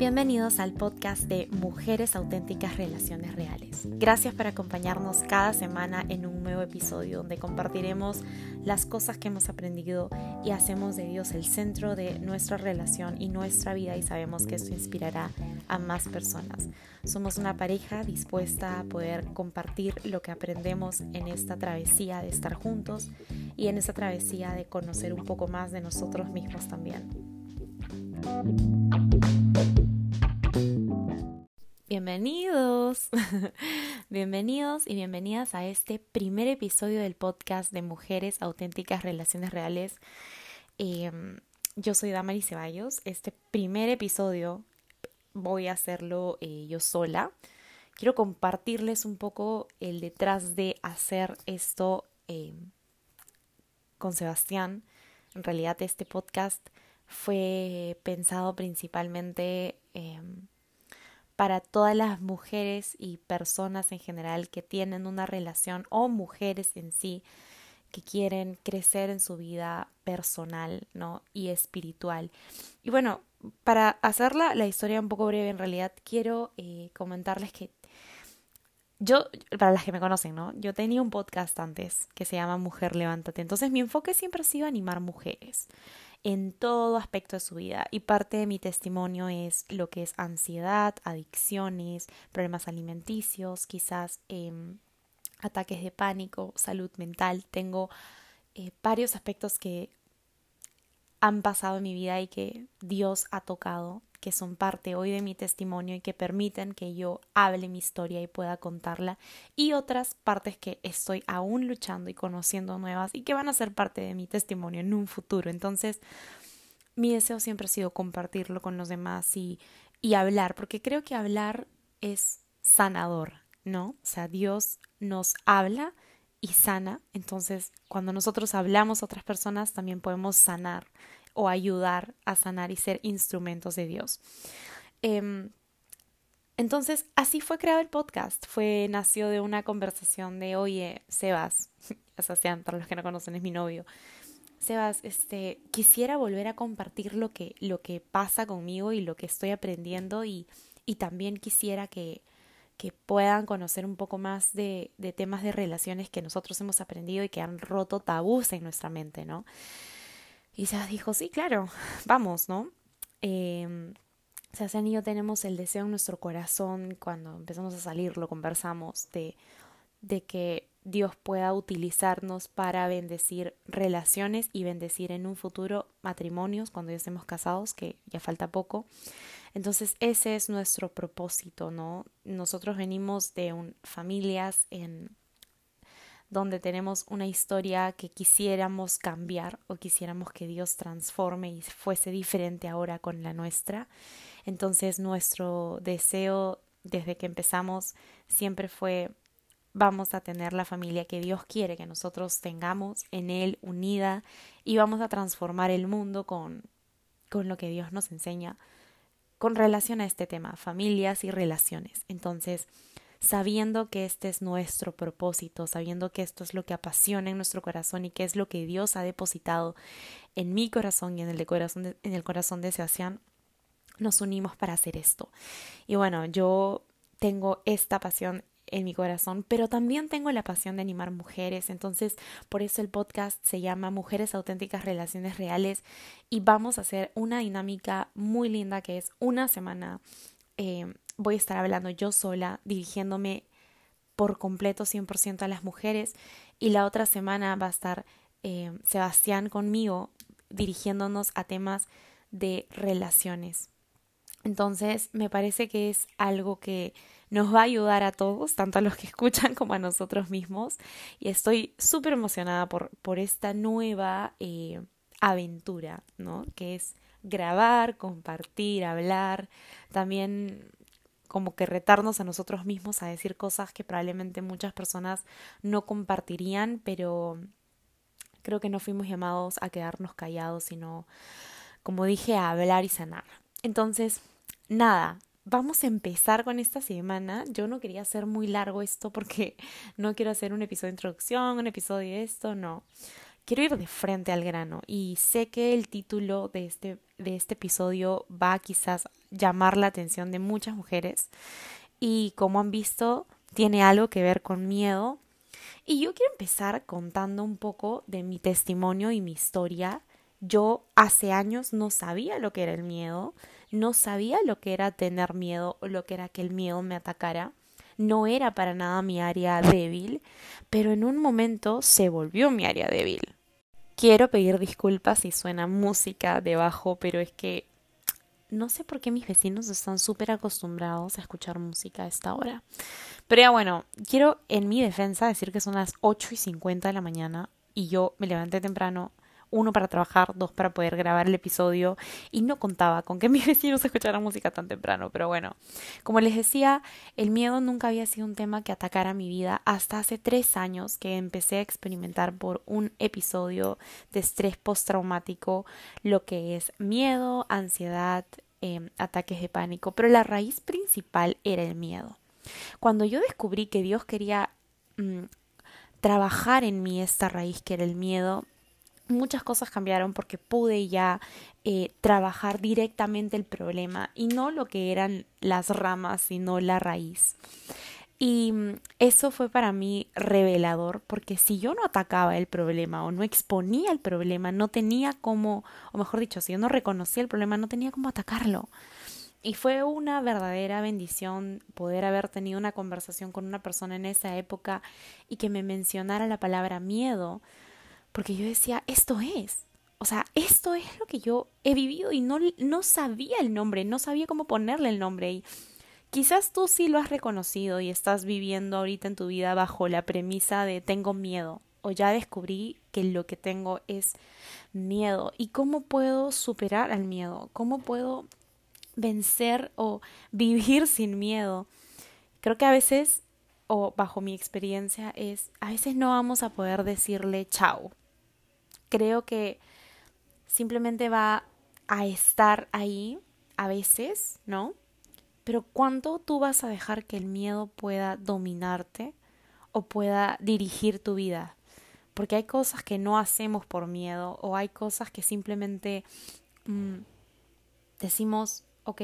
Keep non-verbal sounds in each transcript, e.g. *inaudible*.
Bienvenidos al podcast de Mujeres Auténticas Relaciones Reales. Gracias por acompañarnos cada semana en un nuevo episodio donde compartiremos las cosas que hemos aprendido y hacemos de Dios el centro de nuestra relación y nuestra vida y sabemos que esto inspirará a más personas. Somos una pareja dispuesta a poder compartir lo que aprendemos en esta travesía de estar juntos y en esta travesía de conocer un poco más de nosotros mismos también. Bienvenidos, *laughs* bienvenidos y bienvenidas a este primer episodio del podcast de Mujeres Auténticas Relaciones Reales. Em, yo soy Damari Ceballos. Este primer episodio voy a hacerlo eh, yo sola. Quiero compartirles un poco el detrás de hacer esto em, con Sebastián. En realidad este podcast fue pensado principalmente em, para todas las mujeres y personas en general que tienen una relación o mujeres en sí que quieren crecer en su vida personal ¿no? y espiritual. Y bueno, para hacerla la historia un poco breve, en realidad quiero eh, comentarles que yo, para las que me conocen, ¿no? Yo tenía un podcast antes que se llama Mujer Levántate. Entonces mi enfoque siempre ha sido animar mujeres en todo aspecto de su vida. Y parte de mi testimonio es lo que es ansiedad, adicciones, problemas alimenticios, quizás em, ataques de pánico, salud mental. Tengo eh, varios aspectos que han pasado en mi vida y que Dios ha tocado que son parte hoy de mi testimonio y que permiten que yo hable mi historia y pueda contarla, y otras partes que estoy aún luchando y conociendo nuevas y que van a ser parte de mi testimonio en un futuro. Entonces, mi deseo siempre ha sido compartirlo con los demás y, y hablar, porque creo que hablar es sanador, ¿no? O sea, Dios nos habla y sana, entonces cuando nosotros hablamos a otras personas también podemos sanar o ayudar a sanar y ser instrumentos de Dios. Em, entonces, así fue creado el podcast. Fue, nació de una conversación de, oye, Sebas, *laughs* Sebastián, para los que no conocen, es mi novio. Sebas, este, quisiera volver a compartir lo que, lo que pasa conmigo y lo que estoy aprendiendo y, y también quisiera que, que puedan conocer un poco más de, de temas de relaciones que nosotros hemos aprendido y que han roto tabús en nuestra mente, ¿no? Y se dijo, sí, claro, *laughs* vamos, ¿no? Eh, y yo tenemos el deseo en nuestro corazón, cuando empezamos a salir, lo conversamos, de, de que Dios pueda utilizarnos para bendecir relaciones y bendecir en un futuro matrimonios cuando ya estemos casados, que ya falta poco. Entonces ese es nuestro propósito, ¿no? Nosotros venimos de un, familias en donde tenemos una historia que quisiéramos cambiar o quisiéramos que Dios transforme y fuese diferente ahora con la nuestra. Entonces nuestro deseo desde que empezamos siempre fue vamos a tener la familia que Dios quiere que nosotros tengamos en Él unida y vamos a transformar el mundo con, con lo que Dios nos enseña con relación a este tema, familias y relaciones. Entonces, sabiendo que este es nuestro propósito, sabiendo que esto es lo que apasiona en nuestro corazón y que es lo que Dios ha depositado en mi corazón y en el, de corazón en el corazón de Sebastián, nos unimos para hacer esto. Y bueno, yo tengo esta pasión en mi corazón, pero también tengo la pasión de animar mujeres. Entonces, por eso el podcast se llama Mujeres Auténticas Relaciones Reales y vamos a hacer una dinámica muy linda que es una semana eh, voy a estar hablando yo sola, dirigiéndome por completo 100% a las mujeres y la otra semana va a estar eh, Sebastián conmigo dirigiéndonos a temas de relaciones. Entonces, me parece que es algo que nos va a ayudar a todos, tanto a los que *laughs* escuchan como a nosotros mismos. Y estoy súper emocionada por, por esta nueva eh, aventura, ¿no? Que es grabar, compartir, hablar, también como que retarnos a nosotros mismos a decir cosas que probablemente muchas personas no compartirían, pero creo que no fuimos llamados a quedarnos callados, sino, como dije, a hablar y sanar. Entonces, nada, vamos a empezar con esta semana. Yo no quería hacer muy largo esto porque *laughs* no quiero hacer un episodio de introducción, un episodio de esto, no. Quiero ir de frente al grano y sé que el título de este, de este episodio va a quizás llamar la atención de muchas mujeres y como han visto tiene algo que ver con miedo y yo quiero empezar contando un poco de mi testimonio y mi historia. Yo hace años no sabía lo que era el miedo, no sabía lo que era tener miedo o lo que era que el miedo me atacara. No era para nada mi área débil, pero en un momento se volvió mi área débil. Quiero pedir disculpas si suena música debajo, pero es que no sé por qué mis vecinos están súper acostumbrados a escuchar música a esta hora. Pero ya bueno, quiero en mi defensa decir que son las 8 y 50 de la mañana y yo me levanté temprano, uno para trabajar, dos para poder grabar el episodio y no contaba con que *laughs* mis vecinos escucharan música tan temprano, pero bueno, como les decía, el miedo nunca había sido un tema que atacara mi vida hasta hace tres años que empecé a experimentar por un episodio de estrés postraumático, lo que es miedo, ansiedad, em, ataques de pánico, pero la raíz principal era el miedo. Cuando yo descubrí que Dios quería mm, trabajar en mí esta raíz que era el miedo, muchas cosas cambiaron porque pude ya eh, trabajar directamente el problema y no lo que eran las ramas, sino la raíz. Y mm, eso fue para mí revelador, porque si yo no atacaba el problema o no exponía el problema, no tenía cómo, o mejor dicho, si yo no reconocía el problema, no tenía cómo atacarlo. Y fue una verdadera bendición poder haber tenido una conversación con una persona en esa época y que me mencionara la palabra miedo, porque yo decía, esto es. O sea, esto es lo que yo he vivido y no, no sabía el nombre, no sabía cómo ponerle el nombre. Y quizás tú sí lo has reconocido y estás viviendo ahorita en tu vida bajo la premisa de tengo miedo o ya descubrí que lo que tengo es miedo. ¿Y cómo puedo superar al miedo? ¿Cómo puedo vencer o vivir sin miedo? Creo que a veces, o bajo mi experiencia, es a veces no vamos a poder decirle chao creo que simplemente va a estar ahí a veces, ¿no? Pero ¿cuánto tú vas a dejar que el miedo pueda dominarte o pueda dirigir tu vida? Porque hay cosas que no hacemos por miedo o hay cosas que simplemente mm, decimos, ok,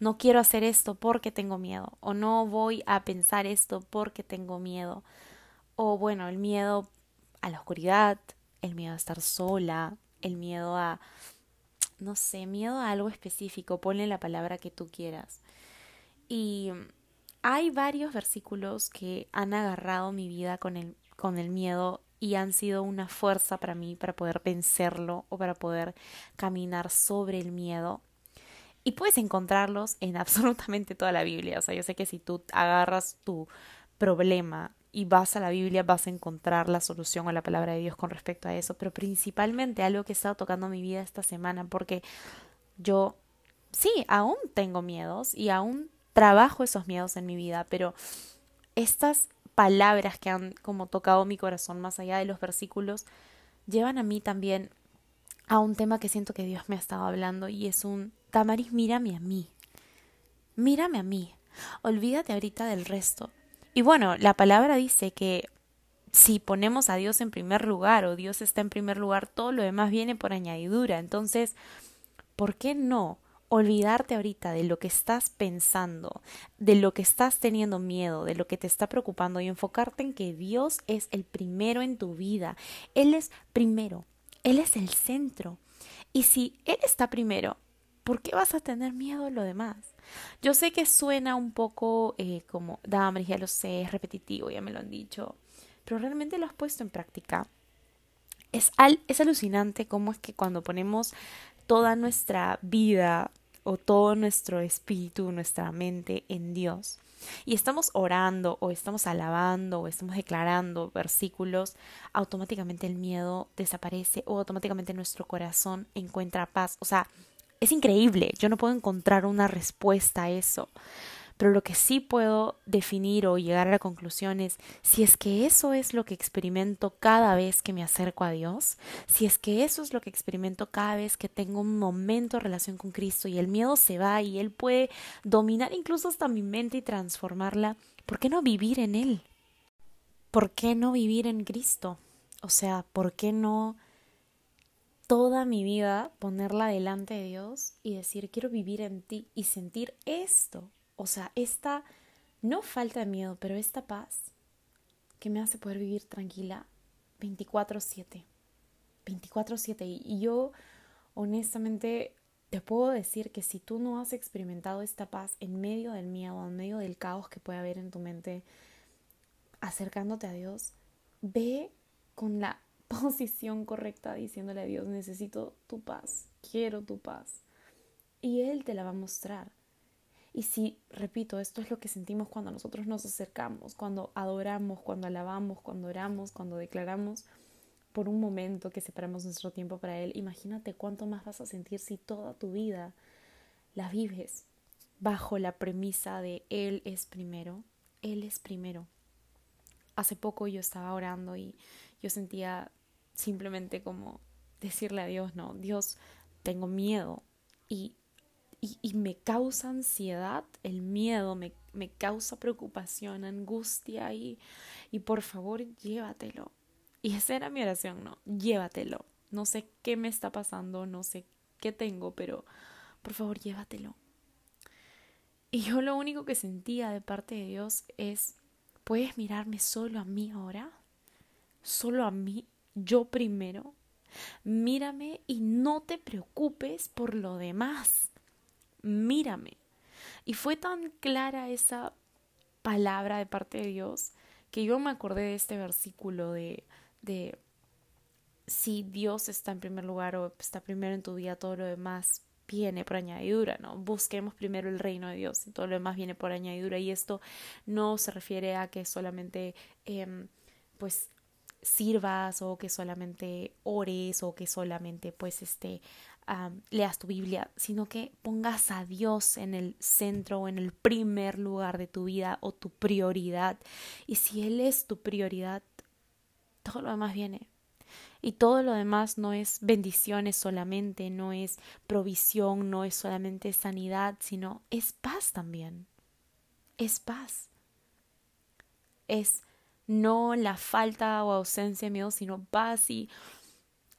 no quiero hacer esto porque tengo miedo o no voy a pensar esto porque tengo miedo o bueno, el miedo a la oscuridad, el miedo a estar sola, el miedo a, no sé, miedo a algo específico, ponle la palabra que tú quieras. Y hay varios versículos que han agarrado mi vida con el, con el miedo y han sido una fuerza para mí para poder vencerlo o para poder caminar sobre el miedo. Y puedes encontrarlos en *laughs* absolutamente toda la Biblia. O sea, yo sé que si tú agarras tu problema y vas a la Biblia vas a encontrar la solución a la palabra de Dios con respecto a eso, pero principalmente algo que ha estado tocando mi vida esta semana porque yo sí, aún tengo miedos y aún trabajo esos miedos en mi vida, pero estas palabras que han como tocado mi corazón más allá de los versículos llevan a mí también a un tema que siento que Dios me ha estado hablando y es un Tamaris, mírame a mí. Mírame a mí. Olvídate ahorita del resto. Y bueno, la palabra dice que si ponemos a Dios en primer lugar o Dios está en primer lugar, todo lo demás viene por añadidura. Entonces, ¿por qué no olvidarte ahorita de lo que estás pensando, de lo que estás teniendo miedo, de lo que te está preocupando y enfocarte en que Dios es el primero en tu vida? Él es primero, Él es el centro. Y si Él está primero, ¿por qué vas a tener miedo a lo demás? Yo sé que suena un poco eh, como, dame, ya lo sé, es repetitivo, ya me lo han dicho, pero realmente lo has puesto en práctica. Es, al, es alucinante cómo es que cuando ponemos toda nuestra vida o todo nuestro espíritu, nuestra mente en Dios, y estamos orando o estamos alabando o estamos declarando versículos, automáticamente el miedo desaparece o automáticamente nuestro corazón encuentra paz. O sea, es increíble, yo no puedo encontrar una respuesta a eso. Pero lo que sí puedo definir o llegar a la conclusión es si es que eso es lo que experimento cada vez que me acerco a Dios, si es que eso es lo que experimento cada vez que tengo un momento de relación con Cristo y el miedo se va y Él puede dominar incluso hasta mi mente y transformarla, ¿por qué no vivir en Él? ¿Por qué no vivir en Cristo? O sea, ¿por qué no toda mi vida ponerla delante de Dios y decir, quiero vivir en ti y sentir esto? O sea, esta, no falta de miedo, pero esta paz que me hace poder vivir tranquila 24/7. 24/7. Y yo, honestamente, te puedo decir que si tú no has experimentado esta paz en medio del miedo, en medio del caos que puede haber en tu mente, acercándote a Dios, ve con la posición correcta diciéndole a Dios, necesito tu paz, quiero tu paz. Y Él te la va a mostrar. Y si, repito, esto es lo que sentimos cuando nosotros nos acercamos, cuando adoramos, cuando alabamos, cuando oramos, cuando declaramos por un momento que separamos nuestro tiempo para Él, imagínate cuánto más vas a sentir si toda tu vida la vives bajo la premisa de Él es primero, Él es primero hace poco yo estaba orando y yo sentía simplemente como decirle a Dios, no, Dios, tengo miedo y, y, me causa ansiedad, el miedo me, me causa preocupación, angustia y, y por favor llévatelo. Y esa era mi oración, no, llévatelo. No sé qué me está pasando, no sé qué tengo, pero por favor llévatelo. Y yo lo único que sentía de parte de Dios es ¿Puedes mirarme solo a mí ahora? Solo a mí, yo primero. Mírame y no te preocupes por lo demás. Mírame. Y fue tan clara esa palabra de parte de Dios que yo me acordé de este versículo de, de si Dios está en primer lugar o está primero en tu vida, todo lo demás viene por añadidura, ¿no? Busquemos primero el reino de Dios y todo lo demás viene por añadidura. Y esto no se refiere a que solamente, em, pues, sirvas o que solamente ores o que solamente, pues, este, leas tu Biblia, sino que pongas a Dios en el centro o en el primer lugar de tu vida o tu prioridad. Y si Él es tu prioridad, todo lo demás viene y todo lo demás no es bendiciones solamente, no es provisión, no es solamente sanidad, sino es paz también. Es paz. Es no la falta o ausencia de miedo, sino paz y,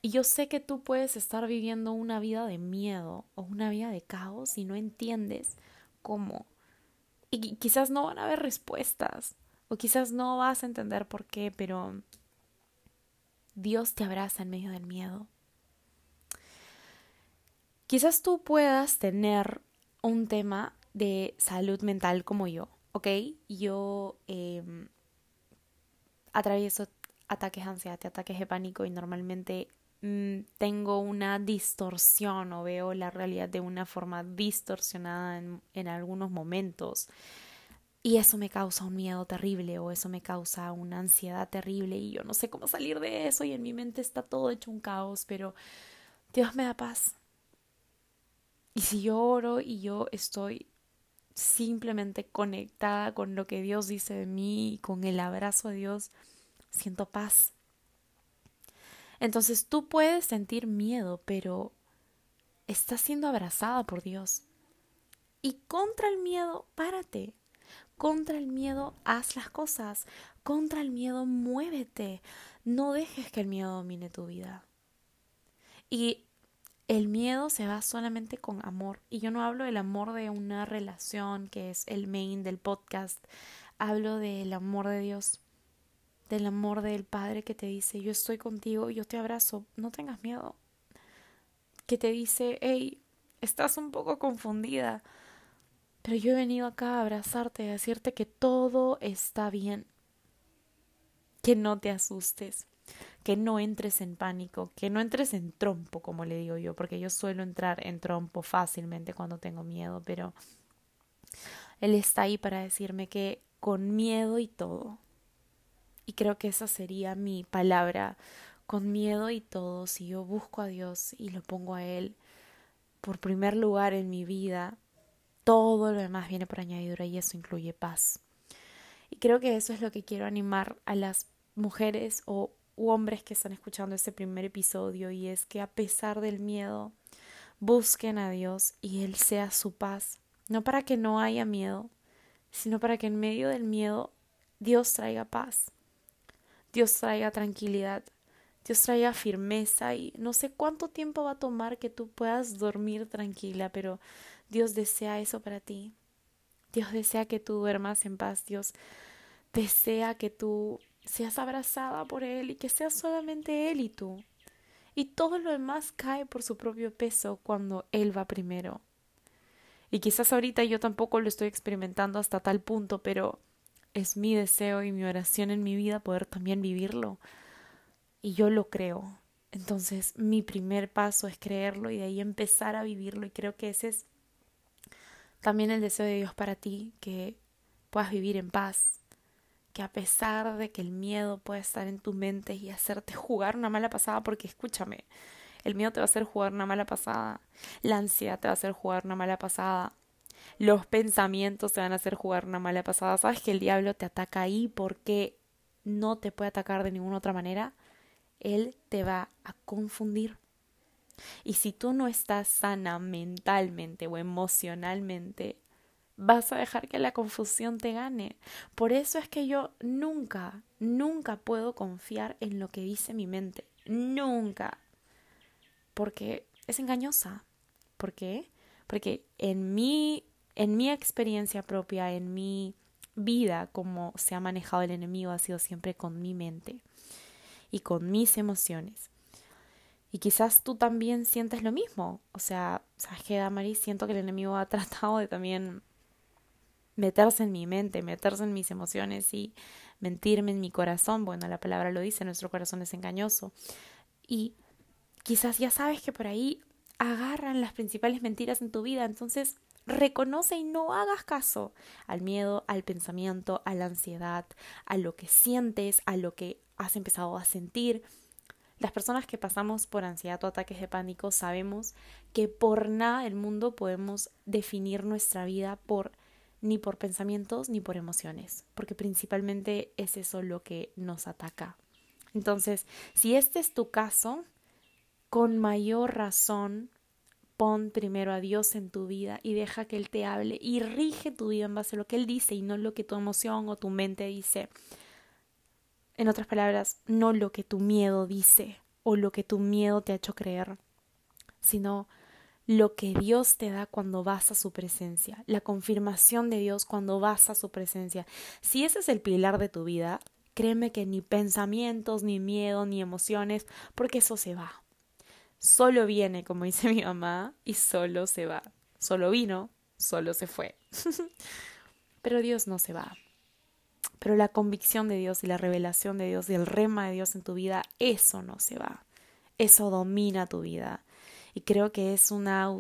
y yo sé que tú puedes estar viviendo una vida de miedo o una vida de caos y no entiendes cómo. Y quizás no van a haber respuestas o quizás no vas a entender por qué, pero Dios te abraza en medio del miedo. Quizás tú puedas tener un tema de salud mental como yo, ¿ok? Yo em, atravieso ataques de ansiedad, ataques de pánico y normalmente mm, tengo una distorsión o veo la realidad de una forma distorsionada en, en algunos momentos. Y eso me causa un miedo terrible o eso me causa una ansiedad terrible y yo no sé cómo salir de eso y en mi mente está todo hecho un caos, pero Dios me da paz. Y si yo oro y yo estoy simplemente conectada con lo que Dios dice de mí y con el abrazo de Dios, siento paz. Entonces tú puedes sentir miedo, pero estás siendo abrazada por Dios. Y contra el miedo, párate. Contra el miedo, haz las cosas. Contra el miedo, muévete. No dejes que el miedo domine tu vida. Y el miedo se va solamente con amor. Y yo no hablo del amor de una relación que es el main del podcast. Hablo del amor de Dios. Del amor del Padre que te dice, yo estoy contigo, yo te abrazo, no tengas miedo. Que te dice, hey, estás un poco confundida pero yo he venido acá a abrazarte a decirte que todo está bien. Que no te asustes, que no entres en pánico, que no entres en trompo, como le digo yo, porque yo suelo entrar en trompo fácilmente cuando tengo miedo, pero Él está ahí para decirme que con miedo y todo. Y creo que esa sería mi palabra, con miedo y todo, si yo busco a Dios y lo pongo a Él por primer lugar en mi vida, todo lo demás viene por añadidura y eso incluye paz. Y creo que eso es lo que quiero animar a las mujeres o hombres que están escuchando este primer episodio y es que a pesar del miedo busquen a Dios y Él sea su paz, no para que no haya miedo, sino para que en medio del miedo Dios traiga paz, Dios traiga tranquilidad, Dios traiga firmeza y no sé cuánto tiempo va a tomar que tú puedas dormir tranquila, pero Dios desea eso para ti. Dios desea que tú duermas en paz. Dios desea que tú seas abrazada por Él y que seas solamente Él y tú. Y todo lo demás cae por su propio peso cuando Él va primero. Y quizás ahorita yo tampoco lo estoy experimentando hasta tal punto, pero es mi deseo y mi oración en mi vida poder también vivirlo. Y yo lo creo. Entonces mi primer paso es creerlo y de ahí empezar a vivirlo. Y creo que ese es también el deseo de Dios para ti, que puedas vivir en paz, que a pesar de que el miedo pueda estar en tu mente y hacerte jugar una mala pasada, porque escúchame, el miedo te va a hacer jugar una mala pasada, la ansiedad te va a hacer jugar una mala pasada, los pensamientos te van a hacer jugar una mala pasada. Sabes que el diablo te ataca ahí porque no te puede atacar de ninguna otra manera. Él te va a confundir. Y si tú no estás sana mentalmente o emocionalmente, vas a dejar que la confusión te gane. Por eso es que yo nunca, nunca puedo confiar en lo que dice mi mente. Nunca. Porque es engañosa. ¿Por qué? Porque en mi, en mi experiencia propia, en mi vida, como se ha manejado el enemigo, ha sido siempre con mi mente y con mis emociones. Y quizás tú también sientes lo mismo. O sea, ¿sabes qué, Damaris? Siento que el enemigo ha *laughs* tratado de también meterse en mi mente, meterse en mis emociones y mentirme en mi corazón. Bueno, la palabra lo dice, nuestro corazón es engañoso. Y quizás ya sabes que por ahí agarran las principales mentiras en tu vida, entonces reconoce y no hagas caso al miedo, al pensamiento, a la ansiedad, a lo que sientes, a lo que has empezado a sentir. Las personas que pasamos por ansiedad o ataques de pánico sabemos que por nada del mundo podemos definir nuestra vida por ni por pensamientos ni por emociones, porque principalmente es eso lo que nos ataca. Entonces, si este es tu caso, con mayor razón pon primero a Dios en tu vida y deja que Él te hable y rige tu vida en base a lo que Él dice y no lo que tu emoción o tu mente dice. En otras palabras, no lo que tu miedo dice o lo que tu miedo te ha hecho creer, sino lo que Dios te da cuando vas a su presencia, la confirmación de Dios cuando vas a su presencia. Si ese es el pilar de tu vida, créeme que ni pensamientos, ni miedo, ni emociones, porque eso se va. Solo viene, como dice *laughs* mi mamá, y solo se va. Solo vino, solo se fue. *laughs* Pero Dios no se va. Pero la convicción de Dios y la revelación de Dios y el rema de Dios en tu vida, eso no se va. Eso domina tu vida. Y creo que es una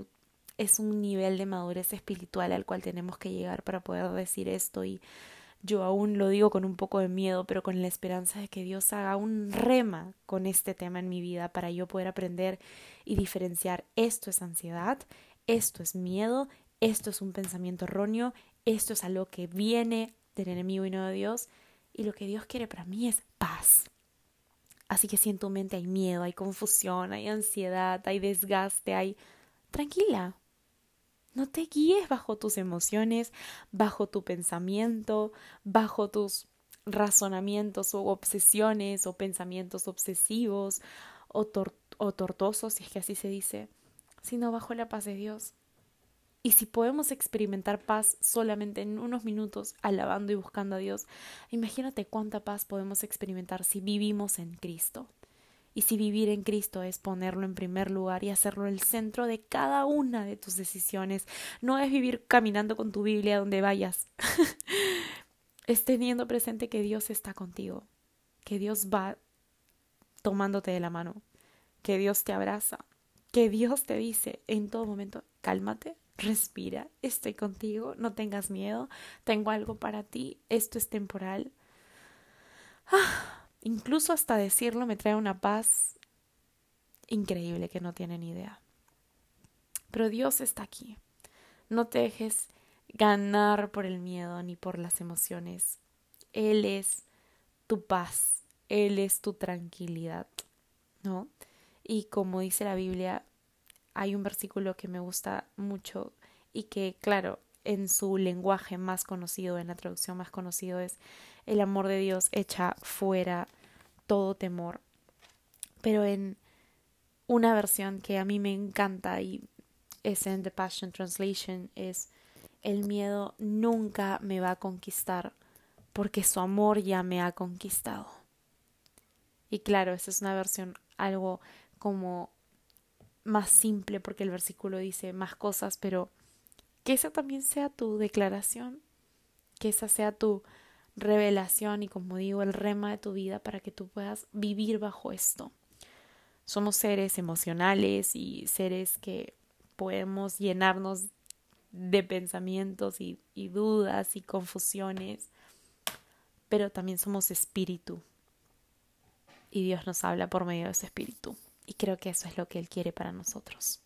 es un nivel de madurez espiritual al cual tenemos que llegar para poder decir esto y yo aún lo digo con un poco de miedo, pero con la esperanza de que Dios haga un rema con este tema en mi vida para yo poder aprender y diferenciar esto es ansiedad, esto es miedo, esto es un pensamiento erróneo, esto es algo que viene del enemigo y no de Dios, y lo que Dios quiere para mí es paz. Así que si en tu mente hay miedo, hay confusión, hay ansiedad, hay desgaste, hay... Tranquila. No te guíes bajo tus emociones, bajo tu pensamiento, bajo tus razonamientos o obsesiones o pensamientos obsesivos o, o tortosos, si es que así se dice, sino bajo la paz de Dios. Y si podemos experimentar paz solamente en unos minutos alabando y buscando a Dios, imagínate cuánta paz podemos experimentar si vivimos en Cristo. Y si vivir en Cristo es ponerlo en primer lugar y hacerlo el centro de cada una de tus decisiones, no es vivir caminando con tu Biblia donde vayas. *laughs* es teniendo presente que Dios está contigo, que Dios va tomándote de la mano, que Dios te abraza, que Dios te dice en todo momento, cálmate, respira, estoy contigo, no tengas miedo, tengo algo para ti, esto es temporal. Ah, incluso hasta decirlo me trae una paz increíble que no tienen idea. Pero Dios está aquí. No te dejes ganar por el miedo ni por las emociones. Él es tu paz, Él es tu tranquilidad, ¿no? Y como dice la Biblia, hay un versículo que me gusta mucho y que, claro, en su lenguaje más conocido, en la traducción más conocido, es el amor de Dios echa fuera todo temor. pero en una versión que a mí me encanta y es en The Passion Translation es el miedo nunca me va a conquistar porque su amor ya me ha conquistado. Y claro, esa es una versión algo como más simple porque el versículo dice más cosas, pero que esa también sea tu declaración, que esa sea tu revelación y como digo, el rema de tu vida para que tú puedas vivir bajo esto. Somos seres emocionales y seres que podemos llenarnos de pensamientos y, y dudas y confusiones, pero también somos espíritu y Dios nos habla por medio de ese espíritu. Y creo que eso es lo que Él quiere para nosotros.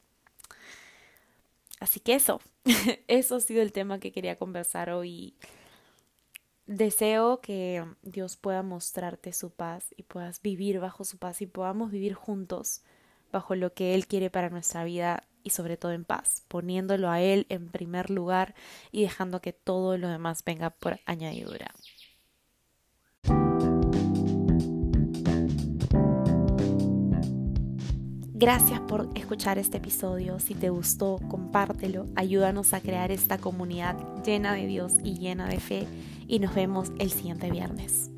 Así que eso, *laughs* eso ha sido el tema que quería conversar hoy. Deseo que Dios pueda mostrarte su paz y puedas vivir bajo su paz y podamos vivir juntos bajo lo que Él quiere para nuestra vida y sobre todo en paz, poniéndolo a Él en primer lugar y dejando que todo lo demás venga por añadidura. Gracias por escuchar este episodio. Si te gustó, compártelo. Ayúdanos a crear esta comunidad llena de Dios y llena de fe. Y nos vemos el siguiente viernes.